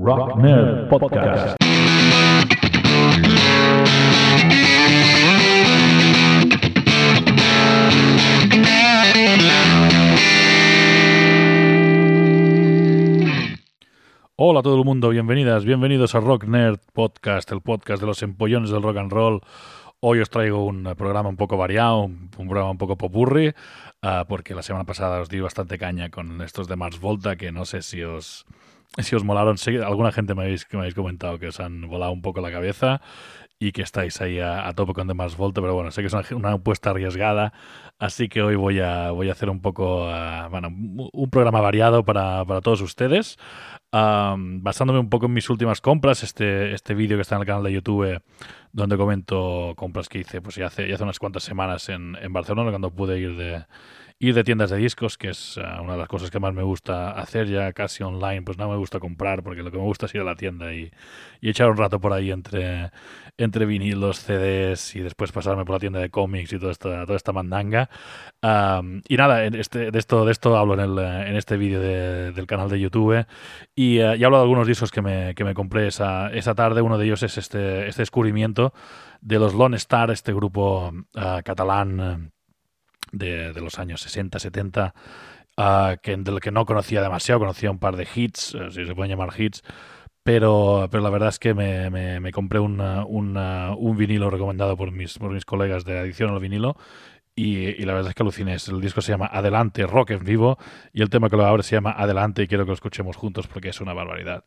Rock Nerd Podcast. Hola a todo el mundo, bienvenidas, bienvenidos a Rock Nerd Podcast, el podcast de los empollones del rock and roll. Hoy os traigo un programa un poco variado, un, programa un poco popurri, ah, porque la semana pasada os di bastante caña con estos de Mars Volta, que no sé si os, si os molaron. Que alguna gente me habéis, que me habéis comentado que os han volado un poco la cabeza y que estáis ahí a, a tope con The Mars pero bueno, sé que es una, apuesta arriesgada, así que hoy voy a, voy a hacer un poco, ah, bueno, un programa variado para, para todos ustedes. Basándome un poco en mis últimas compras, este, este vídeo que está en el canal de YouTube, donde comento compras que hice pues ya hace, ya hace unas cuantas semanas en, en Barcelona, cuando pude ir de, ir de tiendas de discos, que es ah, una de las cosas que más me gusta hacer ya casi online, pues no me gusta comprar, porque lo que me gusta es ir a la tienda y, y echar un rato por ahí entre, entre vinilos, CDs y después pasarme por la tienda de cómics y toda esta, toda esta mandanga. Am, y nada, este, de, esto, de esto hablo en, el, eh, en este vídeo de- del canal de YouTube. Y, eh, y hablo de algunos discos que me, que me compré esa, esa tarde. Uno de ellos es este, este descubrimiento de los Lone Star, este grupo ah, catalán eh, de, los años 60, 70, ah, que, del que no conocía demasiado. Conocía un par de hits, eh, si se pueden llamar hits. Pero, pero la verdad es que me, me- compré un vinilo recomendado por mis, por mis colegas de Adicción al Vinilo y, y la verdad es que aluciné. El disco se llama Adelante, Rock en Vivo y el tema que lo abre se llama Adelante y quiero que lo escuchemos juntos porque es una barbaridad.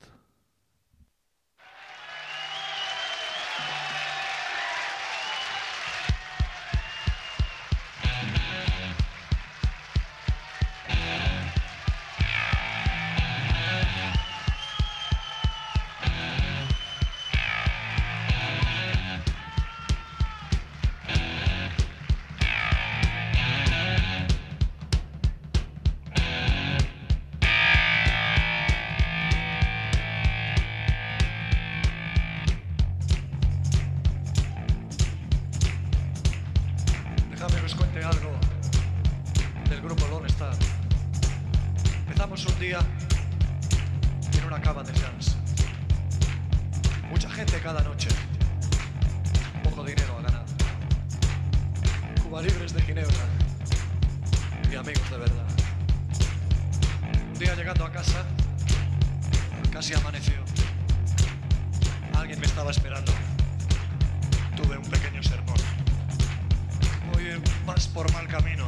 Vas por mal camino.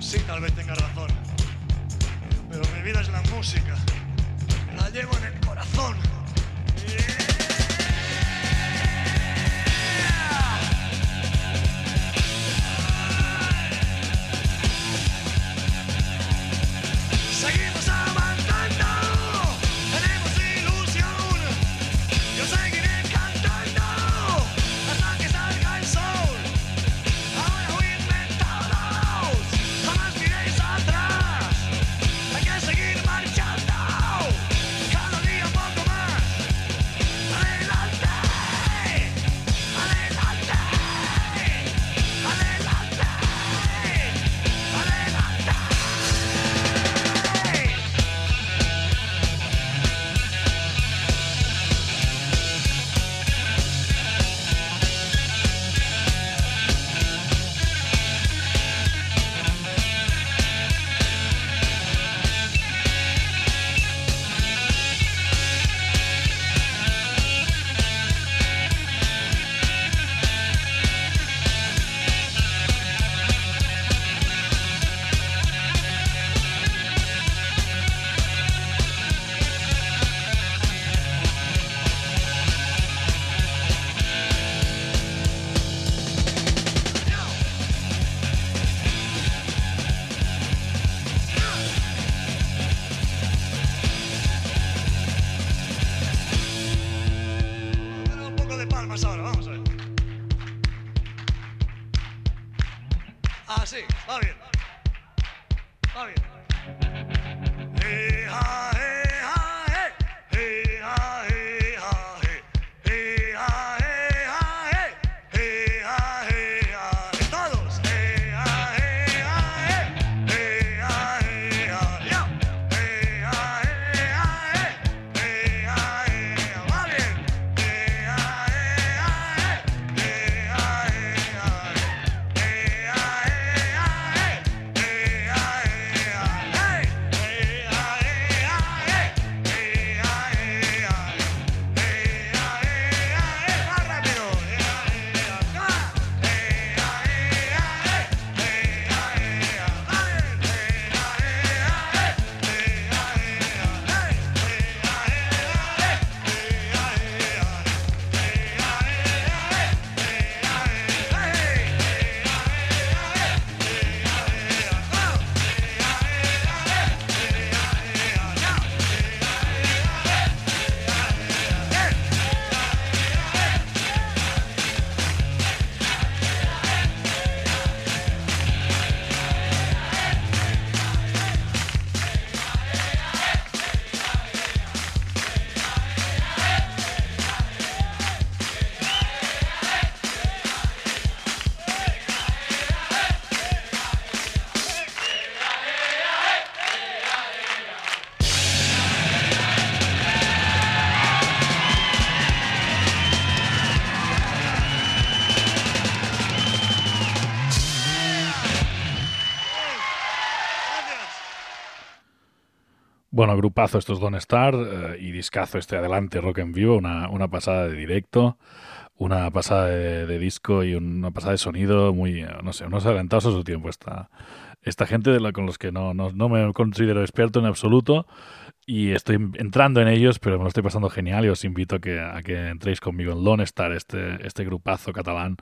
Sí, tal vez tengas razón. Pero mi vida es la música. La llevo en el corazón. vamos ahora, vamos a ver. Ah, Así, va bien. Va bien. Hey. Bueno, grupazo estos Don't Star eh, y discazo este adelante Rock en Vivo, una, una pasada de directo, una pasada de, disco y una pasada de sonido muy, no sé, unos adelantados a su tiempo. Esta, esta gente de la, con los que no, no, no me considero experto en absoluto y estoy entrando en ellos, pero me lo estoy pasando genial y os invito a que, a que entréis conmigo en Lone Star, este, este grupazo catalán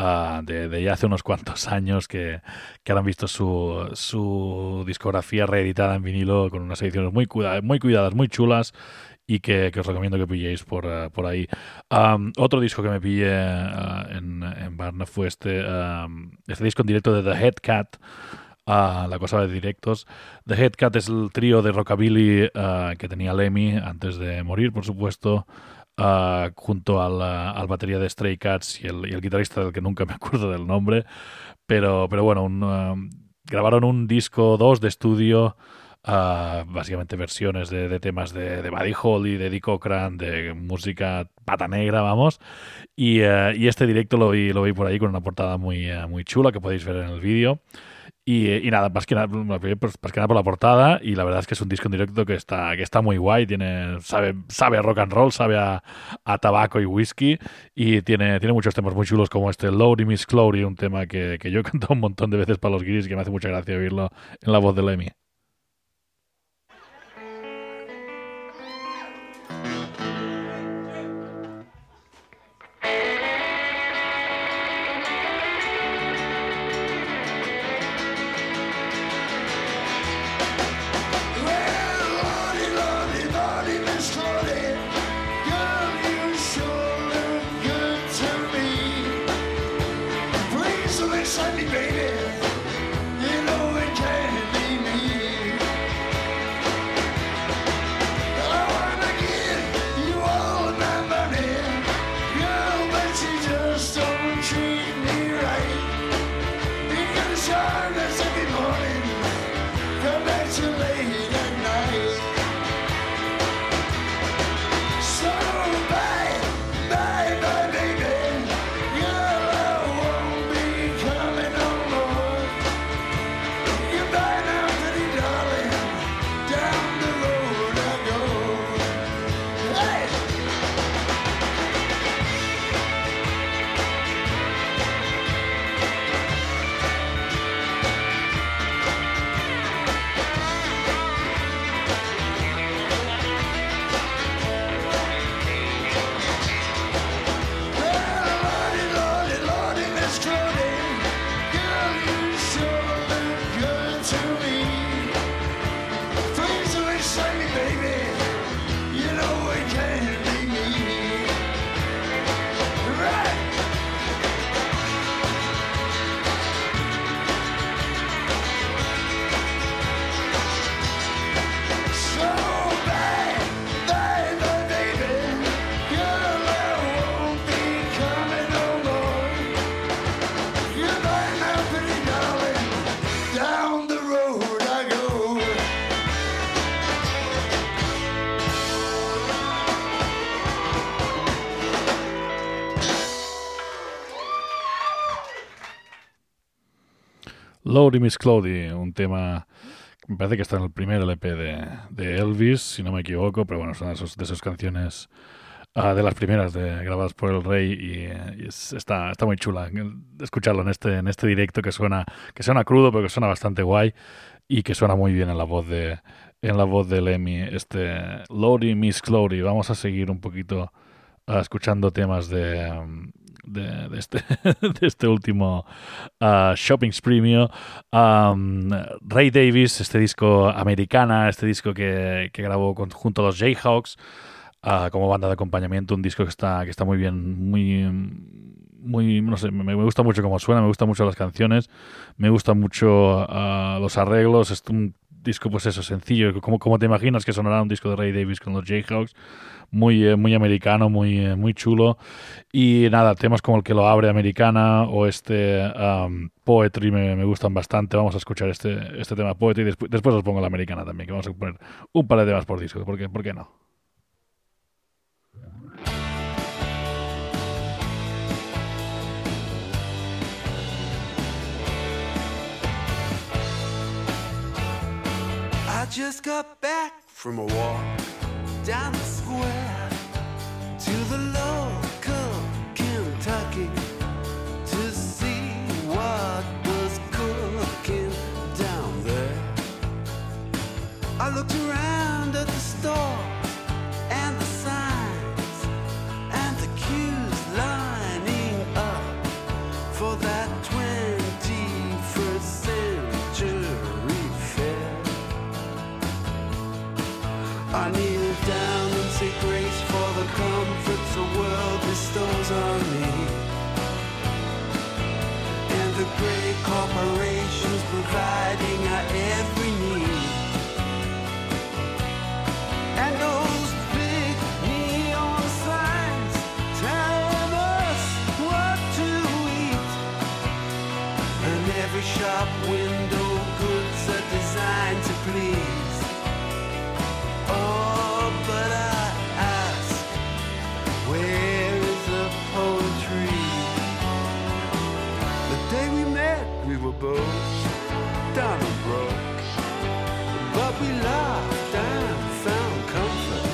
ah, de, ya hace unos cuantos años que, que han visto su, su discografía reeditada en vinilo con unas ediciones muy, cuida- muy cuidadas, muy chulas y que, os recomiendo que pilléis por, eh, por ahí. Am, otro disco que me pillé ah, en, en Barna fue este, am, este disco en directo de The Head Cat. La cosa de directos. The Head Cat es el trío de rockabilly que tenía Lemmy antes de morir, por supuesto, ah, junto al, ah, al batería de Stray Cats y el, y el guitarrista del que nunca me acuerdo del nombre. Pero, pero bueno, un, ah, grabaron un disco 2 de estudio, ah, básicamente versiones de, de temas de, de Buddy Holly, de Eddie Cochran, de música pata negra, vamos. Y, eh, y este directo lo vi, lo vi por ahí con una portada muy, eh, muy chula que podéis ver en el vídeo. Y, y nada, más que nada, pues, más que nada por la portada y la verdad es que es un disco en directo que está, que está muy guay, tiene, sabe, sabe a rock and roll, sabe a, tabaco y whisky y tiene, tiene muchos temas muy chulos como este Lowry Miss Clowry, un tema que, que yo he cantado un montón de veces para los guiris que me hace mucha gracia oírlo en la voz de Lemmy. Lowry Miss Cloudy, un tema me parece que está en el primer LP de, Elvis, si no me equivoco, pero bueno, son de, esos, de esas canciones uh, de las primeras de, grabadas por el Rey y, es, está, está muy chula escucharlo en este, en este directo que suena, que suena crudo, pero que suena bastante guay y que suena muy bien en la voz de en la voz de Lemmy, este Lowry Miss Cloudy. Vamos a seguir un poquito uh, escuchando temas de, de, este, de este último uh, Shopping Ray Davis, este disco americana, este disco que, que grabó junto a los Jayhawks uh, como banda de acompañamiento, un disco que está, que está muy bien, muy muy, no sé, me, me, gusta mucho cómo suena, me gustan mucho las canciones, me gustan mucho uh, los arreglos, es un disco pues eso, sencillo, como, como te imaginas que sonará un disco de Ray Davis con los Jayhawks, muy, eh, muy americano, muy, eh, muy chulo. Y nada, temas como el que lo abre Americana o este um, Poetry me, me, gustan bastante. Vamos a escuchar este, este tema Poetry y después, después os pongo la Americana también, vamos a poner un par de temas por disco, ¿por qué, por qué no? just got back from a walk down the square bestows on me. And the great corporations providing our every were down and broke, but we laughed and found comfort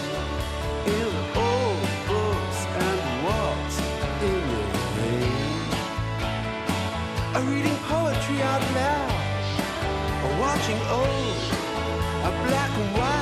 in old books and walks in the rain. A reading poetry out loud, or watching old, a black and white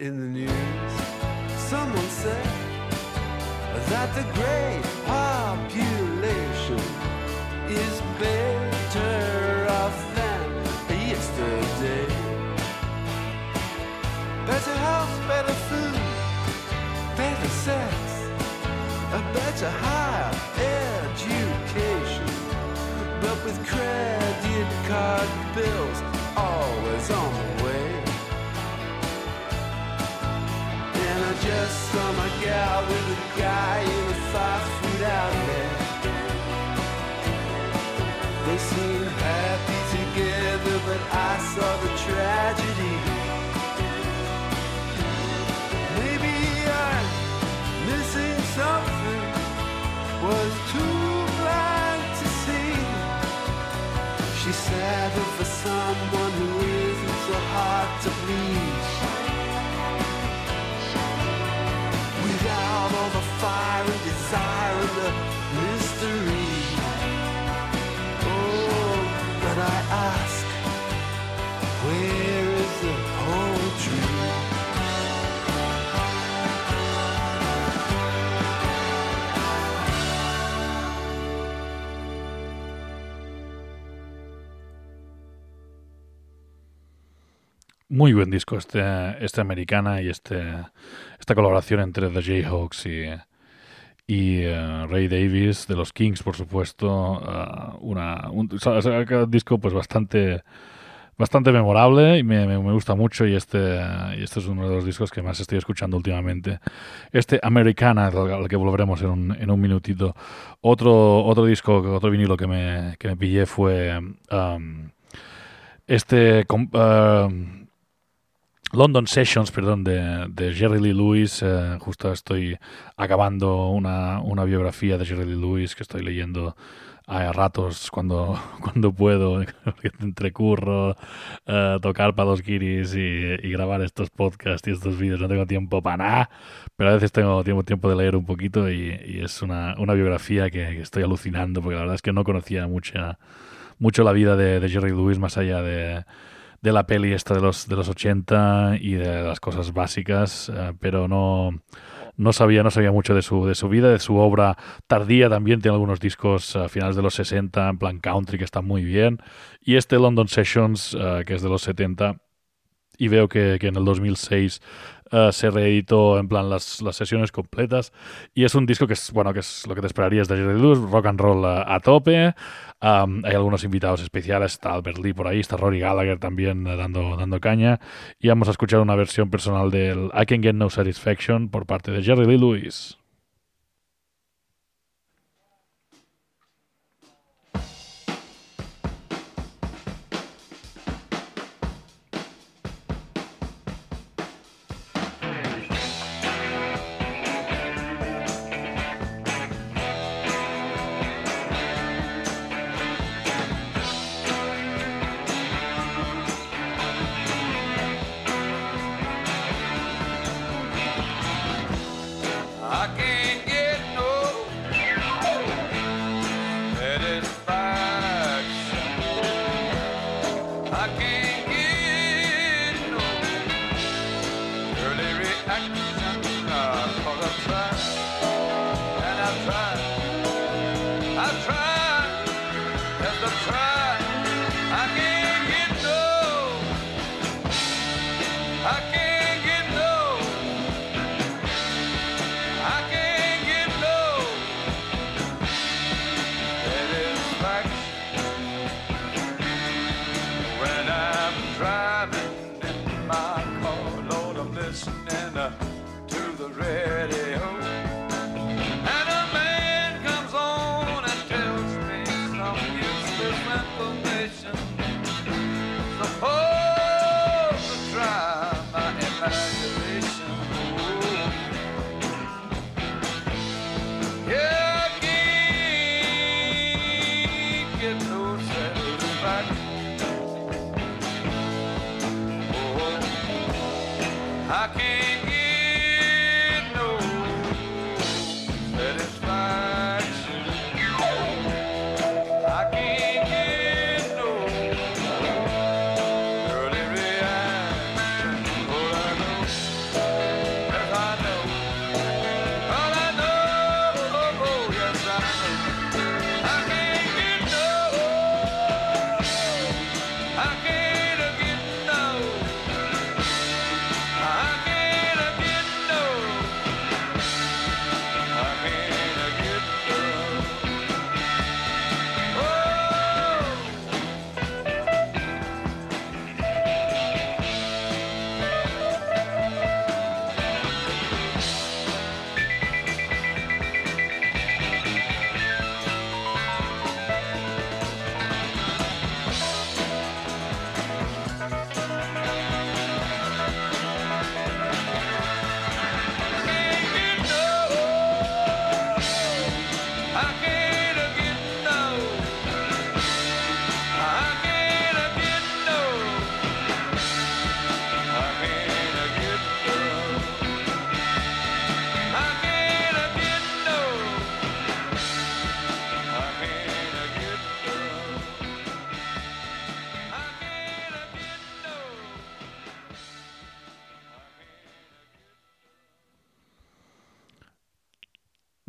in the news, someone said that the great population is better off than yesterday. Better health, better food, better to higher education. But with credit card bills always on the way. Just saw my gal with a guy in a fast food outlet. They seem happy Muy buen disco este, este americana y este, esta colaboración entre The Jayhawks y, y eh, Ray Davis de los Kings, por supuesto. eh, un, disco pues bastante bastante memorable y me, me- gusta mucho y este, y este es uno de los discos que más estoy escuchando últimamente. Este Americana, al que volveremos en un, en un minutito. Otro, otro disco, otro vinilo que me, que me pillé fue um, este um, London Sessions, perdón, de, de Jerry Lee Lewis. Eh, justo estoy acabando una, una biografía de Jerry Lee Lewis que estoy leyendo a ratos cuando, cuando puedo, entre curro, eh, tocar para los guiris y, grabar estos podcasts y estos vídeos. No tengo tiempo para nada, pero a veces tengo tiempo, tiempo de leer un poquito y, es una, una biografía que, que estoy alucinando porque la verdad es que no conocía mucha, mucho la vida de, de Jerry Lewis más allá de, de la peli esta de los, de los 80 y de las cosas básicas, eh, pero no, no sabía, no sabía mucho de su, de su vida, de su obra tardía también. Tiene algunos discos a finales de los 60, en plan country, que están muy bien. Y este London Sessions, eh, que es de los 70, y veo que, que en el 2006 eh, se reeditó en plan las, las sesiones completas. Y es un disco que es bueno que es lo que te esperarías de Jerry Lewis rock and roll a, a tope. Hay algunos invitados especiales está Albert Lee por ahí está Rory Gallagher también eh, dando, dando caña. Y vamos a escuchar una versión personal del I Can Get No Satisfaction por parte de Jerry Lee Lewis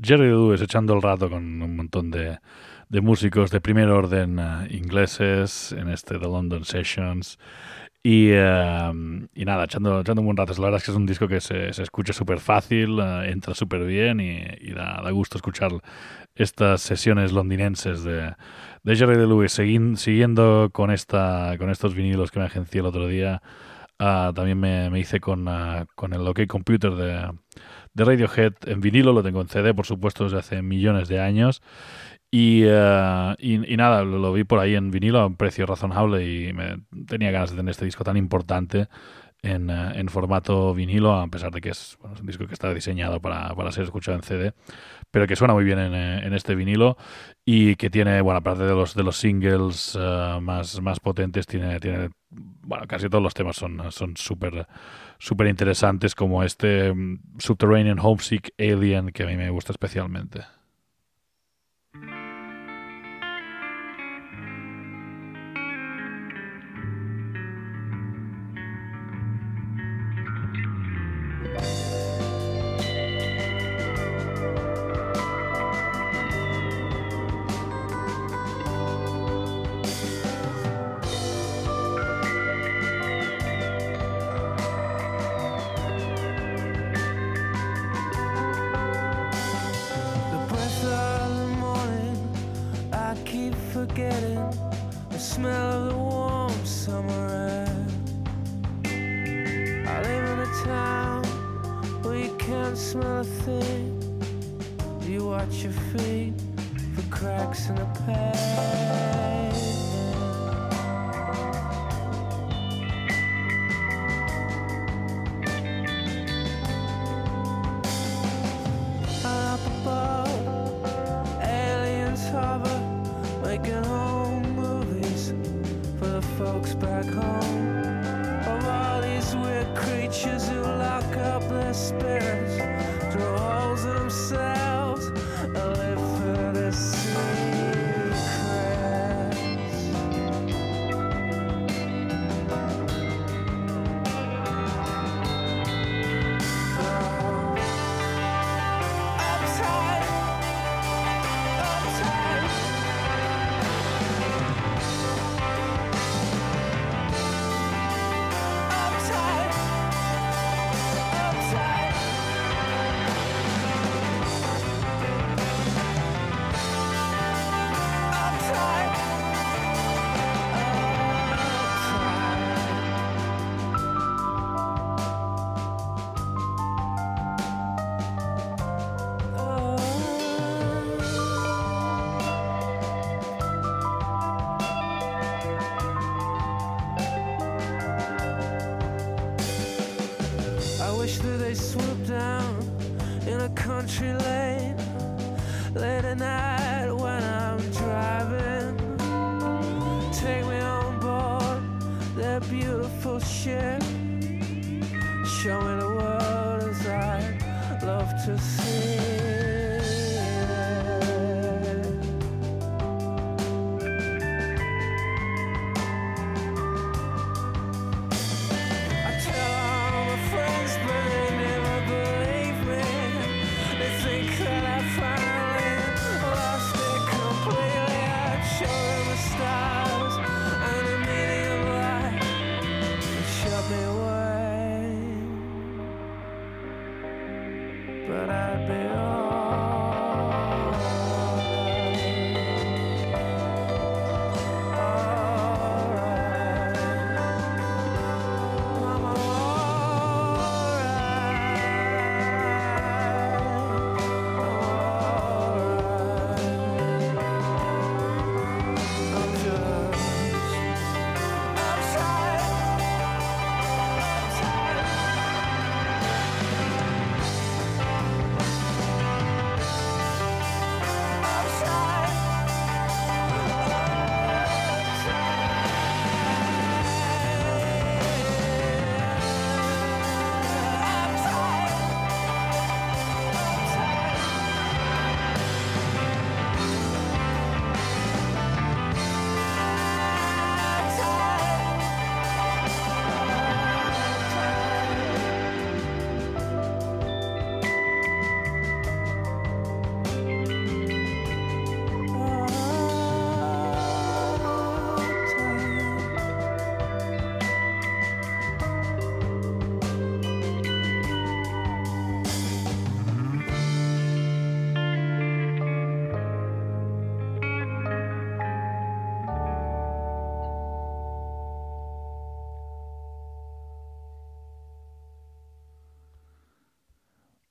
Jerry Lewis echando el rato con un montón de, de músicos de primer orden eh, ingleses en este The London Sessions. Y, eh, y nada, echando, echando un buen rato. La verdad es que es un disco que se, se escucha súper fácil, eh, entra súper bien y, da, gusto escuchar estas sesiones londinenses de, de Jerry de Lewis. Siguiendo con, esta, con estos vinilos que me agencié el otro día, ah, también me, me hice con, ah, con el OK Computer de, de Radiohead en vinilo. Lo tengo en CD, por supuesto, desde hace millones de años. Y, eh, y, nada, lo, vi por ahí en vinilo a un precio razonable y me, tenía ganas de tener este disco tan importante en, eh, en formato vinilo, a pesar de que es, un disco que está diseñado para, para ser escuchado en CD, pero que suena muy bien en, eh, en este vinilo y que tiene, bueno, aparte de los, de los singles más, más potentes, tiene, tiene, bueno, casi todos los temas son son súper interesantes, como este mm, Subterranean Homesick Alien, que a mí me gusta especialmente.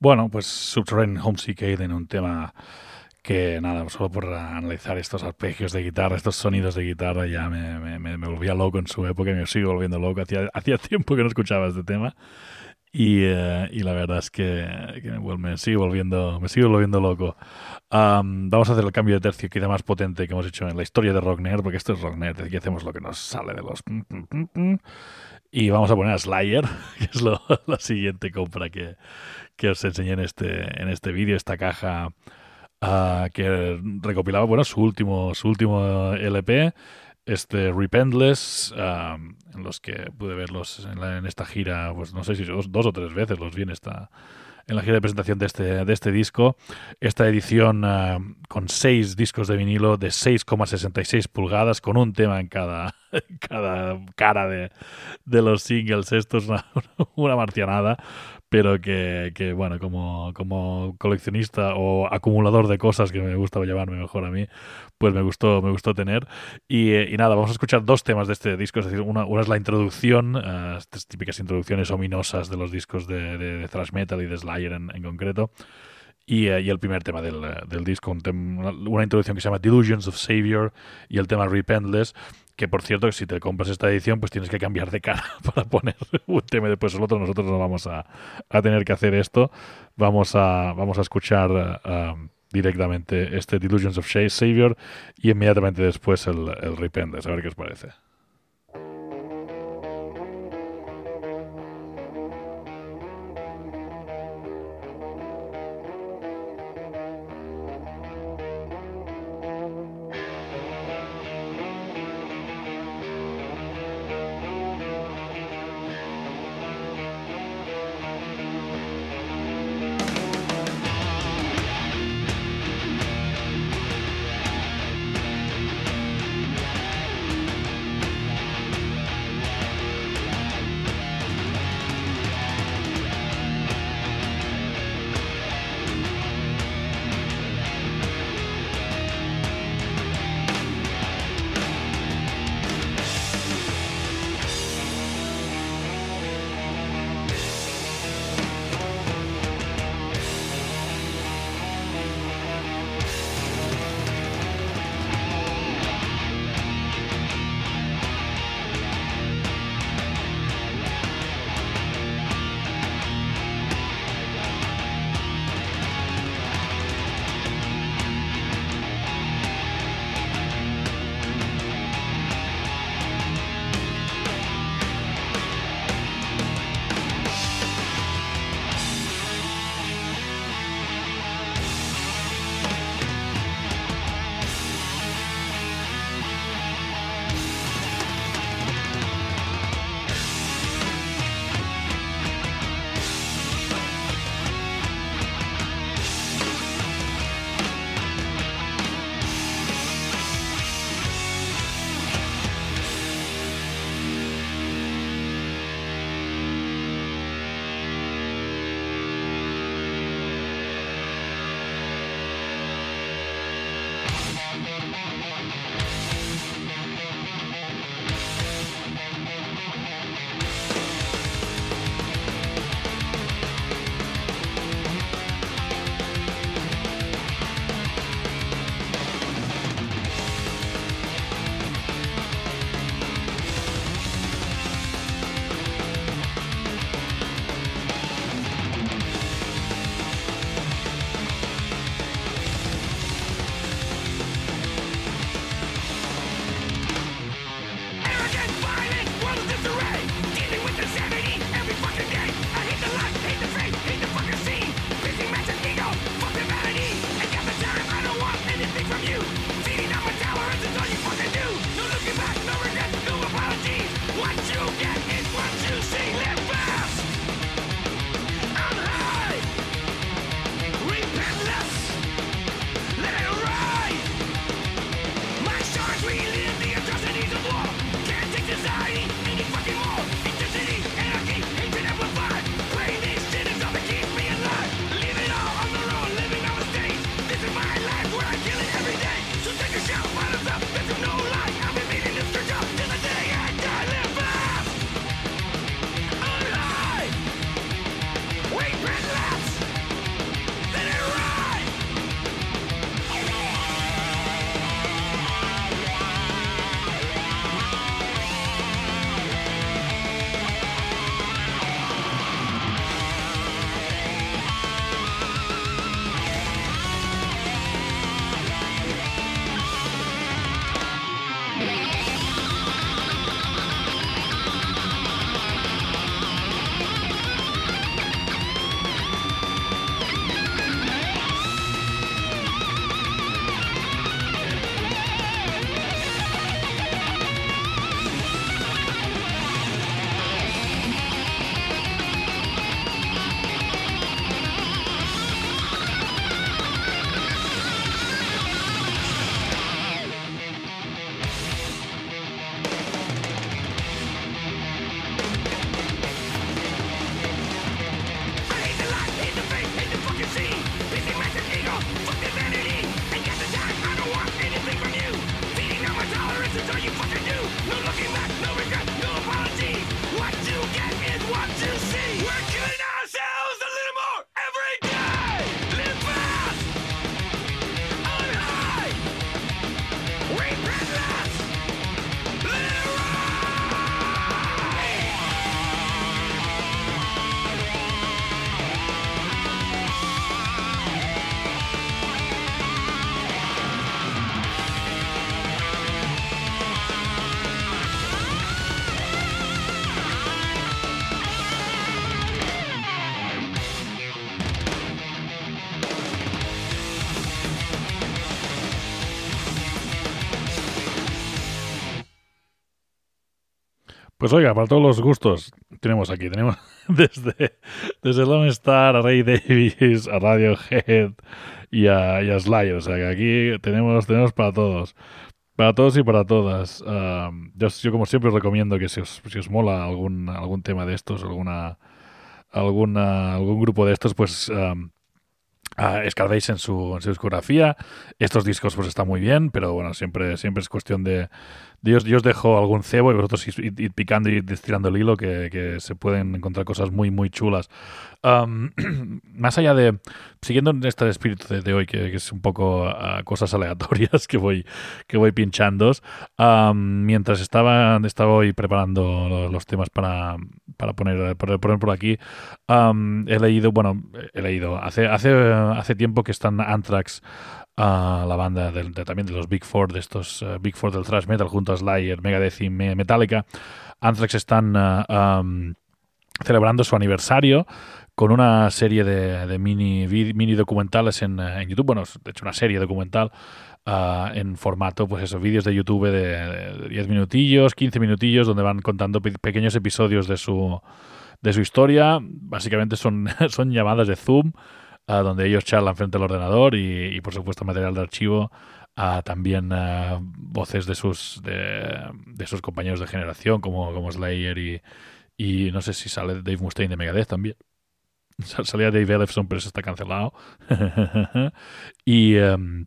Bueno, pues Subterranean Homesick en un tema que nada, solo por analizar estos arpegios de guitarra, estos sonidos de guitarra, ya me, me, me, volvía loco en su época y me sigo volviendo loco. Hacía, hacía tiempo que no escuchaba este tema. Y, eh, y, la verdad es que, que me, me, sigue volviendo, me sigue volviendo loco. Um, vamos a hacer el cambio de tercio quizá más potente que hemos hecho en la historia de Rockner, porque esto es Rockner, aquí hacemos lo que nos sale de los... Y vamos a poner a Slayer, que es lo, la siguiente compra que, que os enseñé en este, en este vídeo, esta caja uh, que recopilaba bueno, su, último, su último LP este Repentless, um, en los que pude verlos en, la, en, esta gira, pues no sé si dos, dos, o tres veces los vi en esta en la gira de presentación de este, de este disco. Esta edición uh, con seis discos de vinilo de 6,66 pulgadas, con un tema en cada, en cada cara de, de, los singles. Esto es una, una marcianada, pero que, que, bueno, como, como coleccionista o acumulador de cosas que me gusta llevarme mejor a mí, pues me gustó, me gustó tener. Y, y nada, vamos a escuchar dos temas de este disco, es decir, una, una es la introducción, uh, estas típicas introducciones ominosas de los discos de, de, de thrash metal y de Slayer en, en concreto. Y, uh, y, el primer tema del, del disco, un tema, una introducción que se llama Delusions of Savior y el tema Repentless, que por cierto, si te compras esta edición, pues tienes que cambiar de cara para poner un tema después el otro. Nosotros no vamos a, a tener que hacer esto. Vamos a, vamos a escuchar uh, directamente este Delusions of Savior y inmediatamente después el, el Repentless. A ver qué os parece. Pues oiga, para todos los gustos, tenemos aquí, tenemos desde, desde Lone Star a Ray Davis, a Radiohead y a, y Slayer. O sea que aquí tenemos, tenemos para todos. Para todos y para todas. Ah, yo, como siempre, os recomiendo que si os, si os mola algún, algún tema de estos, alguna, alguna, algún grupo de estos, pues ah, escarbéis en su, en su discografía. Estos discos pues están muy bien, pero bueno, siempre, siempre es cuestión de, de yo, os- yo os dejo algún cebo y vosotros id, id picando y estirando el hilo que, que se pueden encontrar cosas muy, muy chulas. Am, más allá de, siguiendo en este espíritu de, de hoy, que, que es un poco ah, cosas aleatorias que voy, que voy pinchando, am, mientras estaba, estaba hoy preparando lo- los temas para, para poner, para poner por aquí, am, he leído, bueno, he leído, hace, hace, hace tiempo que están Anthrax, ah, la banda del- de- también de los Big Four, de estos eh, Big Four del thrash metal, junto a Slayer, Megadeth y Me- Metallica, Anthrax están am, celebrando su aniversario con una serie de, de mini, mini documentales en, eh, en YouTube, bueno, de hecho una serie documental ah, en formato, pues eso, vídeos de YouTube de, de 10 minutillos, 15 minutillos, donde van contando pe- pequeños episodios de su, de su historia. Básicamente son, son llamadas de Zoom, ah, donde ellos charlan frente al ordenador y, y, por supuesto material de archivo. ah, también ah, voces de sus, de, sus compañeros de generación, como, como Slayer y, y no sé si sale Dave Mustaine de Megadeth también. Sal- Salía Dave Ellefson, pero eso está cancelado. y em,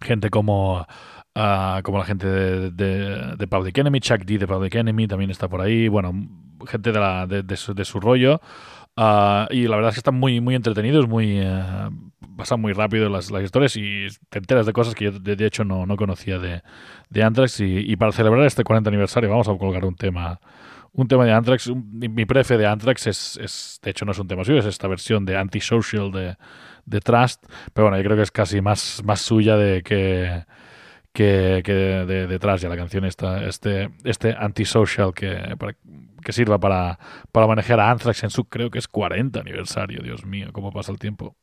gente como, ah, como la gente de, de, de Public Enemy, Chuck D de Public Enemy también está por ahí. Bueno, gente de, la, de, su, de su rollo. Ah, y la verdad es que están muy, muy entretenidos, muy eh, pasan muy rápido las, las historias y te enteras de cosas que yo de, hecho no, no conocía de, de Anthrax. Y, para celebrar este 40 aniversario vamos a colgar un tema un tema de Anthrax. Mi prefe de Anthrax es, es, de hecho, no es un tema suyo, es esta versión de Antisocial de, de Trust. Pero bueno, yo creo que es casi más, más suya de que, que, que de, de Trust, ya la canción esta, este, este Antisocial que, para- que sirva para, para manejar a Anthrax en su, creo que es 40 aniversario. Dios mío, cómo pasa el tiempo.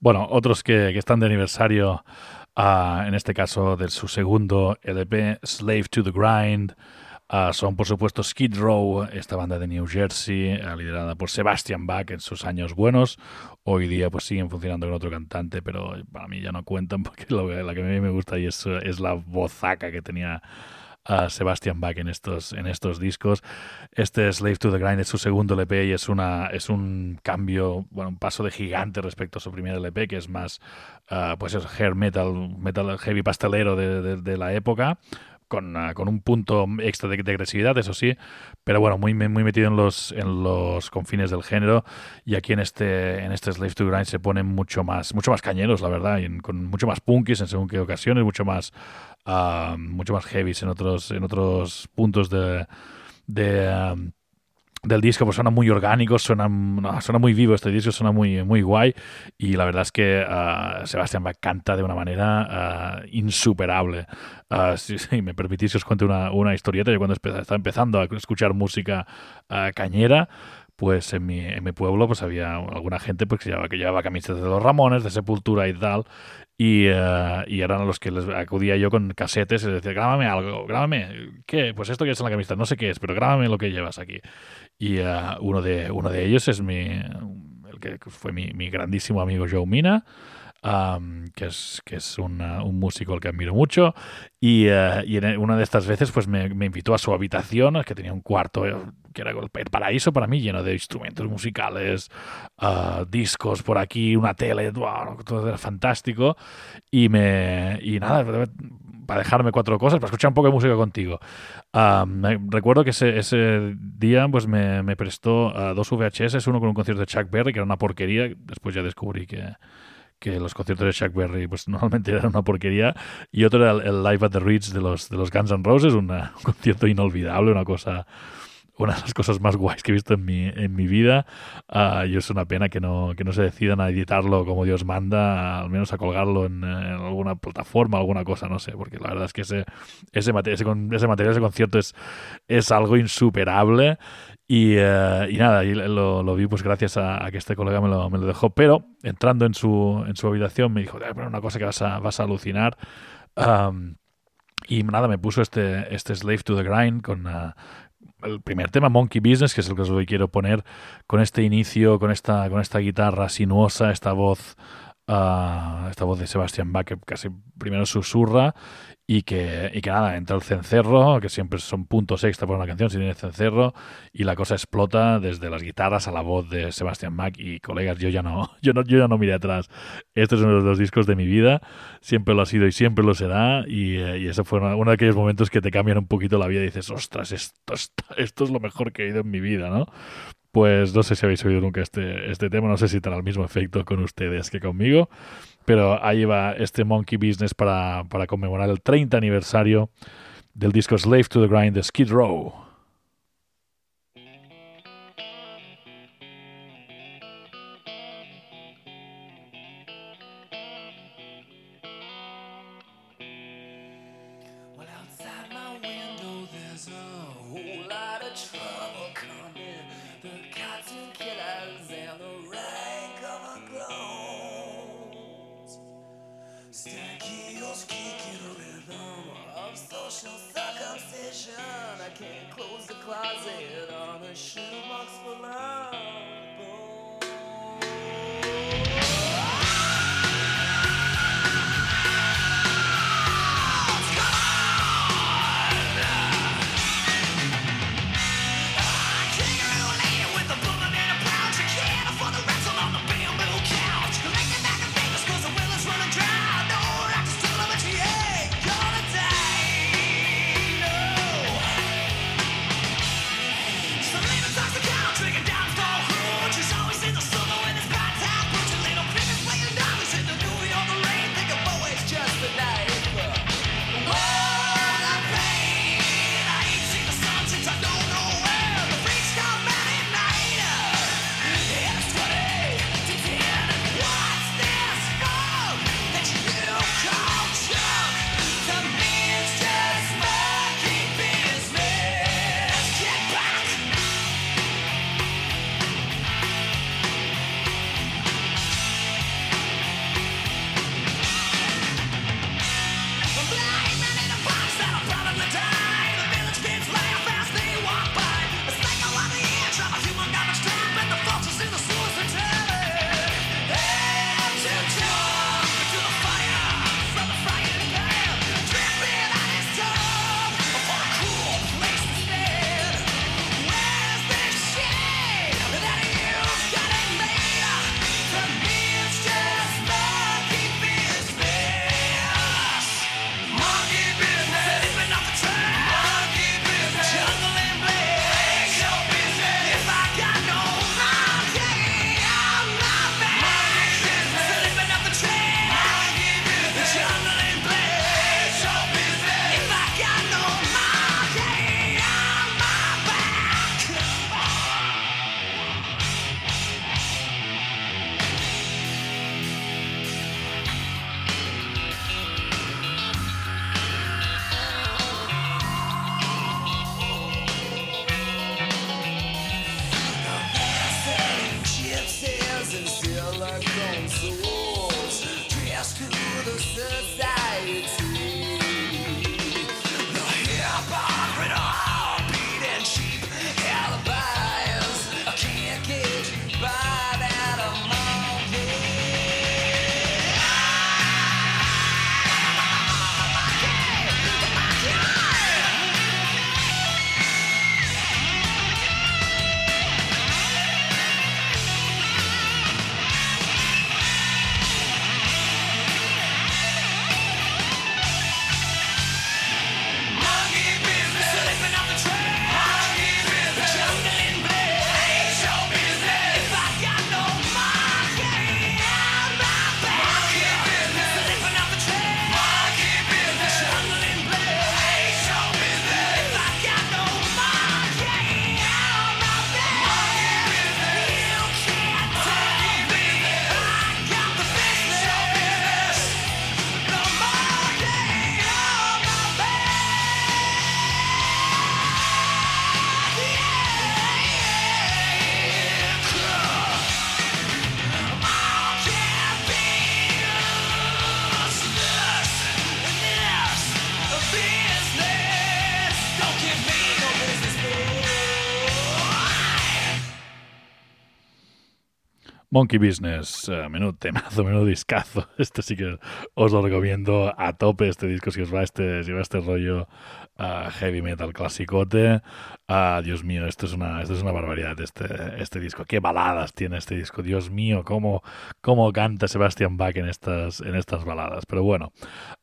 Bueno, otros que, están de aniversario, ah, en este caso de su segundo LP, Slave to the Grind, ah, son por supuesto Skid Row, esta banda de New Jersey, ah, liderada por Sebastian Bach en sus años buenos. Hoy día pues siguen funcionando con otro cantante, pero para mí ya no cuentan porque lo la que a mí me gusta y es, es la vozaca que tenía a Sebastian Bach en estos, en estos discos. Este Slave to the Grind es su segundo LP y es, una, es un cambio, bueno, un paso de gigante respecto a su primer LP, que es más, ah, pues es hair metal, metal heavy pastelero de, de- la época. Con, ah, con un punto extra de, agresividad, eso sí, pero bueno, muy, muy metido en los, en los confines del género. Y aquí en este, en este Slave to the Grind se ponen mucho más, mucho más cañeros, la verdad, y con mucho más punkis en según qué ocasiones, mucho más, ah, mucho más heavies en otros, en otros puntos de, ah, del disco, pues suena muy orgánico, suena, suena muy vivo este disco, suena muy, muy guay. Y la verdad es que ah, Sebastián canta de una manera ah, insuperable. Ah, si, me permitís que os cuente una, una historieta, yo cuando estaba empezando a escuchar música cañera, pues en mi, en mi pueblo pues había alguna gente pues, que, llevaba, que llevaba camisetas de los Ramones, de Sepultura y tal, y, eh, y eran los que les acudía yo con casetes y les decía, grábame algo, grábame, ¿qué? Pues esto que es en la camiseta, no sé qué es, pero grábame lo que llevas aquí. Y eh, uno, de, uno de ellos es mi, el que fue mi, mi grandísimo amigo Joe Mina, am, que es, que es un, uh, un músico al que admiro mucho. Y, eh, y en una de estas veces pues me, me invitó a su habitación, que tenía un cuarto eh, que era el paraíso para mí, lleno de instrumentos musicales, ah, discos por aquí, una tele, wow, todo era fantástico. Y, me, y nada, para dejarme cuatro cosas, para escuchar un poco de música contigo. Me- recuerdo que ese, ese día pues me, me prestó ah, dos VHS, uno con un concierto de Chuck Berry, que era una porquería. Después ya descubrí que, que los conciertos de Chuck Berry pues normalmente eran una porquería. Y otro era el, el Live at the Ritz de los, de los Guns N' Roses, una- un concierto inolvidable, una cosa una de las cosas más guays que he visto en mi, en mi vida. Ah, y es una pena que no, que no se decidan a editarlo como Dios manda, al menos a colgarlo en, en alguna plataforma, alguna cosa, no sé, porque la verdad es que ese, ese, mate- ese, ese material, ese concierto es, es algo insuperable. Y, eh, y nada, y lo, lo vi pues gracias a, que este colega me lo, dejó. Pero entrando en su, en su habitación me dijo, "Te voy a poner una cosa que vas a, vas a alucinar. Y nada, me puso este, este Slave to the Grind con ah, el primer tema, Monkey Business, que es el que os hoy quiero poner, con este inicio, con esta, con esta guitarra sinuosa, esta voz, ah, esta voz de Sebastian Bach que casi primero susurra y que, y que nada, entra el cencerro, que siempre son puntos extra por una canción si tiene cencerro, y la cosa explota desde las guitarras a la voz de Sebastian Bach y colegas, yo ya no, yo no, yo ya no miré atrás. Este es uno de los discos de mi vida, siempre lo ha sido y siempre lo será, y, eh, y ese fue una- uno de aquellos momentos que te cambian un poquito la vida y dices, ostras, esto, está- esto es lo mejor que he oído en mi vida, ¿no? Pues no sé si habéis oído nunca este, este tema, no sé si tendrá el mismo efecto con ustedes que conmigo, pero ahí va este Monkey Business para, para conmemorar el 30 aniversario del disco Slave to the Grind de Skid Row. Monkey Business, eh, menú temazo, menú discazo. Este sí que os lo recomiendo a tope, este disco, si os va este, si este rollo ah, heavy metal clasicote. Ah, Dios mío, esto es una, esto es una barbaridad, este, este disco. Qué baladas tiene este disco, Dios mío, cómo, cómo canta Sebastian Bach en estas, en estas baladas. Pero bueno,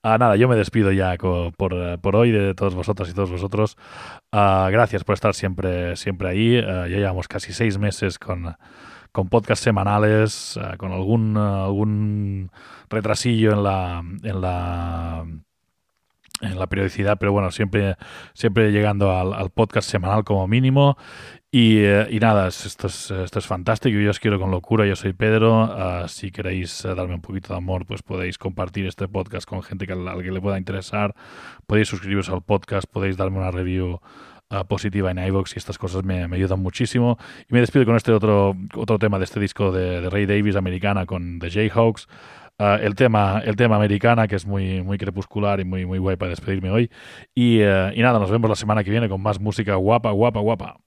ah, nada, yo me despido ya por, eh, por hoy de todos vosotras y todos vosotros. Ah, gracias por estar siempre, siempre ahí. Ah, ya llevamos casi seis meses con con podcasts semanales, eh, con algún, eh, algún retrasillo en la, en la en la periodicidad, pero bueno, siempre, siempre llegando al, podcast semanal como mínimo. Y, eh, nada, es- esto es, esto es fantástico. Yo os quiero con locura. Yo soy Pedro. Ah, si queréis eh, darme un poquito de amor, pues podéis compartir este podcast con gente que al, al que le pueda interesar. Podéis suscribiros al podcast, podéis darme una review positiva en iVoox y estas cosas me, me ayudan muchísimo. Y me despido con este otro, otro tema de este disco de, Ray Davis, americana, con The Jayhawks. Ah, el tema el tema americana que es muy muy crepuscular y muy muy guay para despedirme hoy y, eh, y nada nos vemos la semana que viene con más música guapa guapa guapa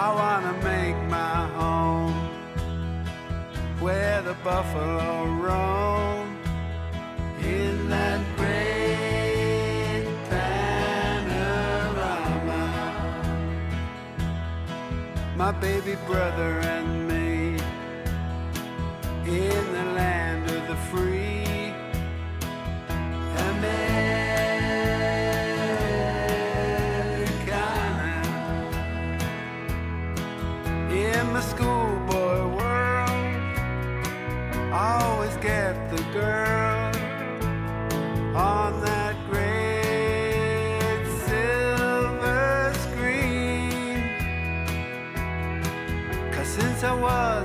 I wanna make my home where the buffalo roam in that great panorama. My baby brother girl on that great silver screen. Cause since I was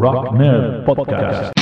Rock Nerd Podcast.